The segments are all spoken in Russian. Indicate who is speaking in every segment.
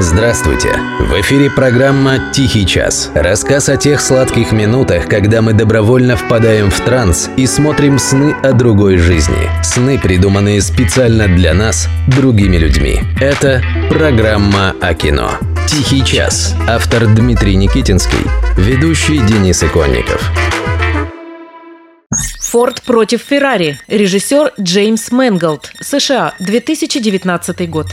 Speaker 1: Здравствуйте! В эфире программа «Тихий час». Рассказ о тех сладких минутах, когда мы добровольно впадаем в транс и смотрим сны о другой жизни. Сны, придуманные специально для нас, другими людьми. Это программа о кино. «Тихий час». Автор Дмитрий Никитинский. Ведущий Денис Иконников.
Speaker 2: «Форд против Феррари». Режиссер Джеймс Мэнголд. США. 2019 год.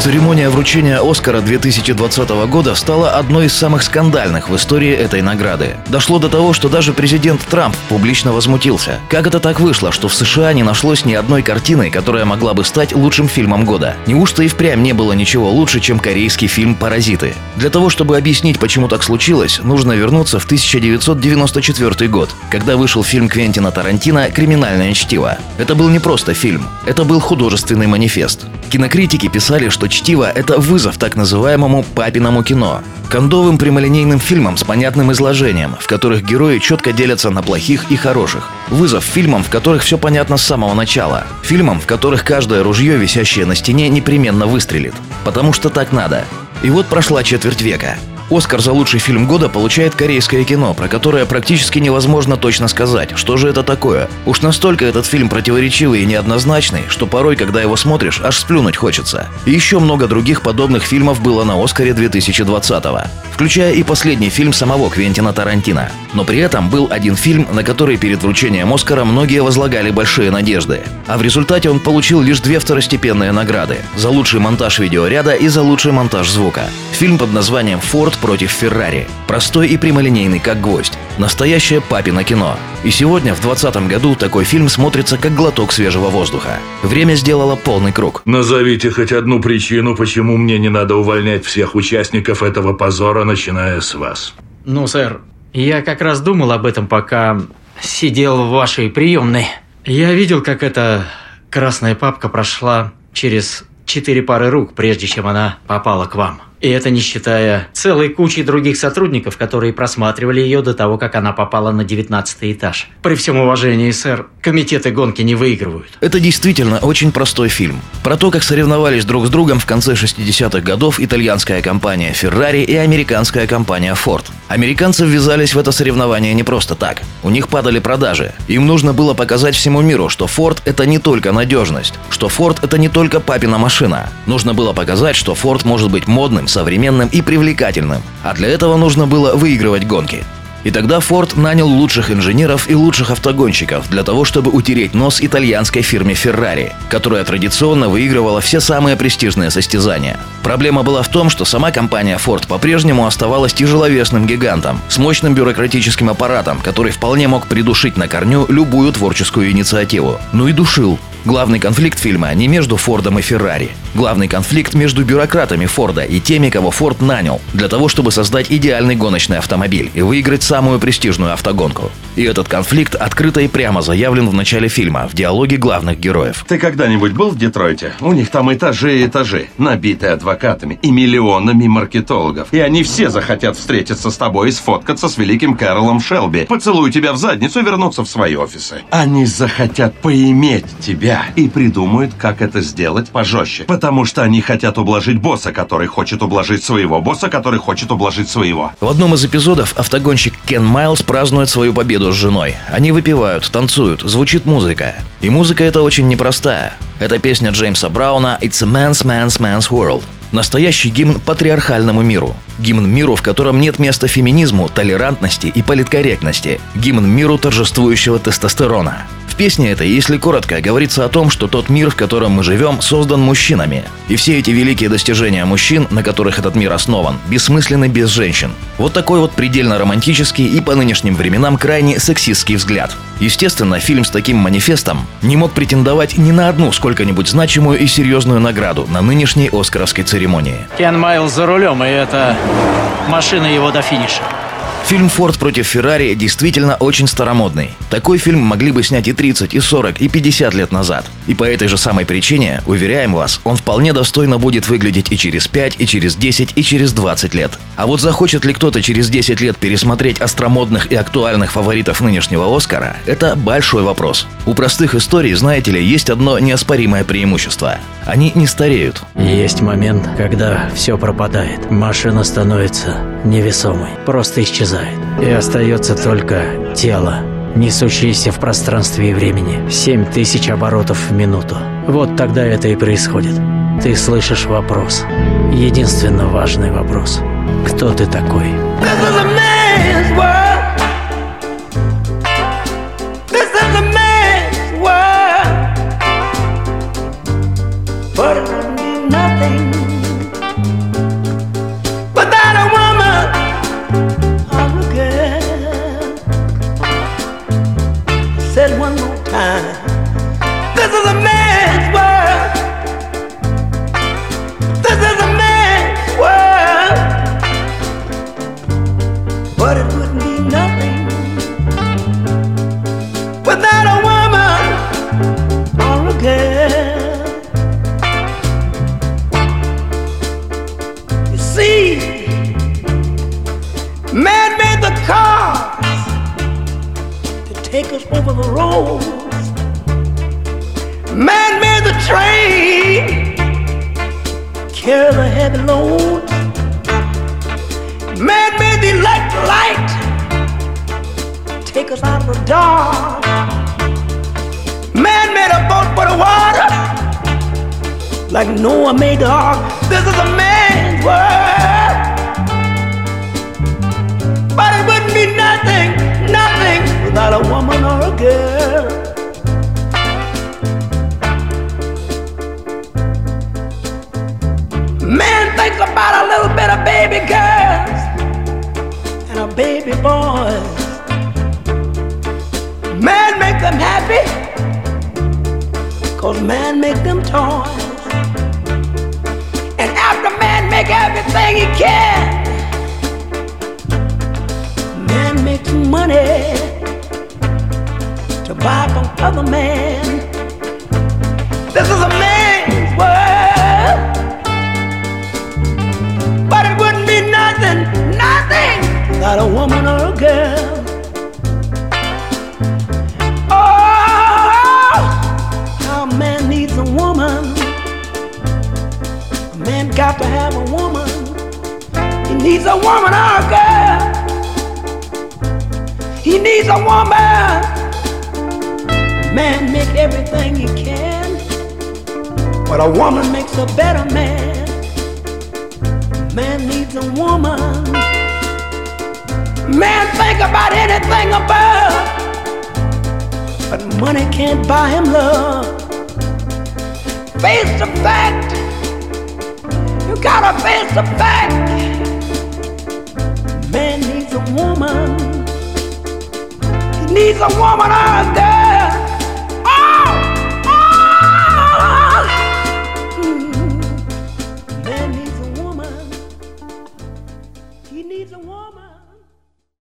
Speaker 3: Церемония вручения Оскара 2020 года стала одной из самых скандальных в истории этой награды. Дошло до того, что даже президент Трамп публично возмутился. Как это так вышло, что в США не нашлось ни одной картины, которая могла бы стать лучшим фильмом года? Неужто и впрямь не было ничего лучше, чем корейский фильм «Паразиты»? Для того, чтобы объяснить, почему так случилось, нужно вернуться в 1994 год, когда вышел фильм Квентина Тарантино «Криминальное чтиво». Это был не просто фильм, это был художественный манифест. Кинокритики писали, что «Чтиво» — это вызов так называемому «папиному кино». Кондовым прямолинейным фильмам с понятным изложением, в которых герои четко делятся на плохих и хороших. Вызов фильмам, в которых все понятно с самого начала. Фильмам, в которых каждое ружье, висящее на стене, непременно выстрелит. Потому что так надо. И вот прошла четверть века. Оскар за лучший фильм года получает корейское кино, про которое практически невозможно точно сказать, что же это такое. Уж настолько этот фильм противоречивый и неоднозначный, что порой, когда его смотришь, аж сплюнуть хочется. И еще много других подобных фильмов было на Оскаре 2020-го, включая и последний фильм самого Квентина Тарантино. Но при этом был один фильм, на который перед вручением Оскара многие возлагали большие надежды. А в результате он получил лишь две второстепенные награды – за лучший монтаж видеоряда и за лучший монтаж звука. Фильм под названием «Форд против Феррари». Простой и прямолинейный, как гвоздь. Настоящее папино кино. И сегодня, в 2020 году, такой фильм смотрится как глоток свежего воздуха. Время сделало полный круг.
Speaker 4: Назовите хоть одну причину, почему мне не надо увольнять всех участников этого позора, начиная с вас.
Speaker 5: Ну, сэр, я как раз думал об этом, пока сидел в вашей приемной. Я видел, как эта красная папка прошла через четыре пары рук, прежде чем она попала к вам. И это не считая целой кучи других сотрудников, которые просматривали ее до того, как она попала на 19 этаж. При всем уважении, сэр, комитеты гонки не выигрывают.
Speaker 3: Это действительно очень простой фильм. Про то, как соревновались друг с другом в конце 60-х годов итальянская компания Ferrari и американская компания Ford. Американцы ввязались в это соревнование не просто так. У них падали продажи. Им нужно было показать всему миру, что Ford это не только надежность, что Ford это не только папина машина. Нужно было показать, что Ford может быть модным, современным и привлекательным, а для этого нужно было выигрывать гонки. И тогда Форд нанял лучших инженеров и лучших автогонщиков для того, чтобы утереть нос итальянской фирме Ferrari, которая традиционно выигрывала все самые престижные состязания. Проблема была в том, что сама компания Ford по-прежнему оставалась тяжеловесным гигантом с мощным бюрократическим аппаратом, который вполне мог придушить на корню любую творческую инициативу. Ну и душил. Главный конфликт фильма не между Фордом и Феррари. Главный конфликт между бюрократами Форда и теми, кого Форд нанял, для того, чтобы создать идеальный гоночный автомобиль и выиграть самую престижную автогонку. И этот конфликт открыто и прямо заявлен в начале фильма, в диалоге главных героев.
Speaker 6: Ты когда-нибудь был в Детройте? У них там этажи и этажи, набитые адвокатами и миллионами маркетологов. И они все захотят встретиться с тобой и сфоткаться с великим Кэролом Шелби. Поцелуй тебя в задницу и вернуться в свои офисы. Они захотят поиметь тебя и придумают, как это сделать пожестче. Потому что они хотят ублажить босса, который хочет ублажить своего босса, который хочет ублажить своего.
Speaker 3: В одном из эпизодов автогонщик Кен Майлз празднует свою победу с женой. Они выпивают, танцуют, звучит музыка. И музыка эта очень непростая. Это песня Джеймса Брауна «It's a man's man's man's world». Настоящий гимн патриархальному миру. Гимн миру, в котором нет места феминизму, толерантности и политкорректности. Гимн миру торжествующего тестостерона песне этой, если коротко, говорится о том, что тот мир, в котором мы живем, создан мужчинами. И все эти великие достижения мужчин, на которых этот мир основан, бессмысленны без женщин. Вот такой вот предельно романтический и по нынешним временам крайне сексистский взгляд. Естественно, фильм с таким манифестом не мог претендовать ни на одну сколько-нибудь значимую и серьезную награду на нынешней Оскаровской церемонии.
Speaker 5: Кен Майл за рулем, и это машина его до финиша.
Speaker 3: Фильм «Форд против Феррари» действительно очень старомодный. Такой фильм могли бы снять и 30, и 40, и 50 лет назад. И по этой же самой причине, уверяем вас, он вполне достойно будет выглядеть и через 5, и через 10, и через 20 лет. А вот захочет ли кто-то через 10 лет пересмотреть остромодных и актуальных фаворитов нынешнего Оскара, это большой вопрос. У простых историй, знаете ли, есть одно неоспоримое преимущество – Они не стареют.
Speaker 5: Есть момент, когда все пропадает. Машина становится невесомой, просто исчезает. И остается только тело, несущееся в пространстве и времени. Семь тысяч оборотов в минуту. Вот тогда это и происходит. Ты слышишь вопрос. Единственно важный вопрос. Кто ты такой?
Speaker 7: Is us over the roads. Man made the train carry the heavy loads. Man made the electric light take us out of the dark. Man made a boat for the water like Noah made the ark. This is a girl. Other man. This is a man's world. But it wouldn't be nothing, nothing without a woman or a girl. Oh, how a man needs a woman. A man got to have a woman. He needs a woman or a girl. He needs a woman. Man make everything he can, but a woman makes a better man. Man needs a woman. Man think about anything above, but money can't buy him love. Face the fact. You gotta face the fact. Man needs a woman. He needs a woman or a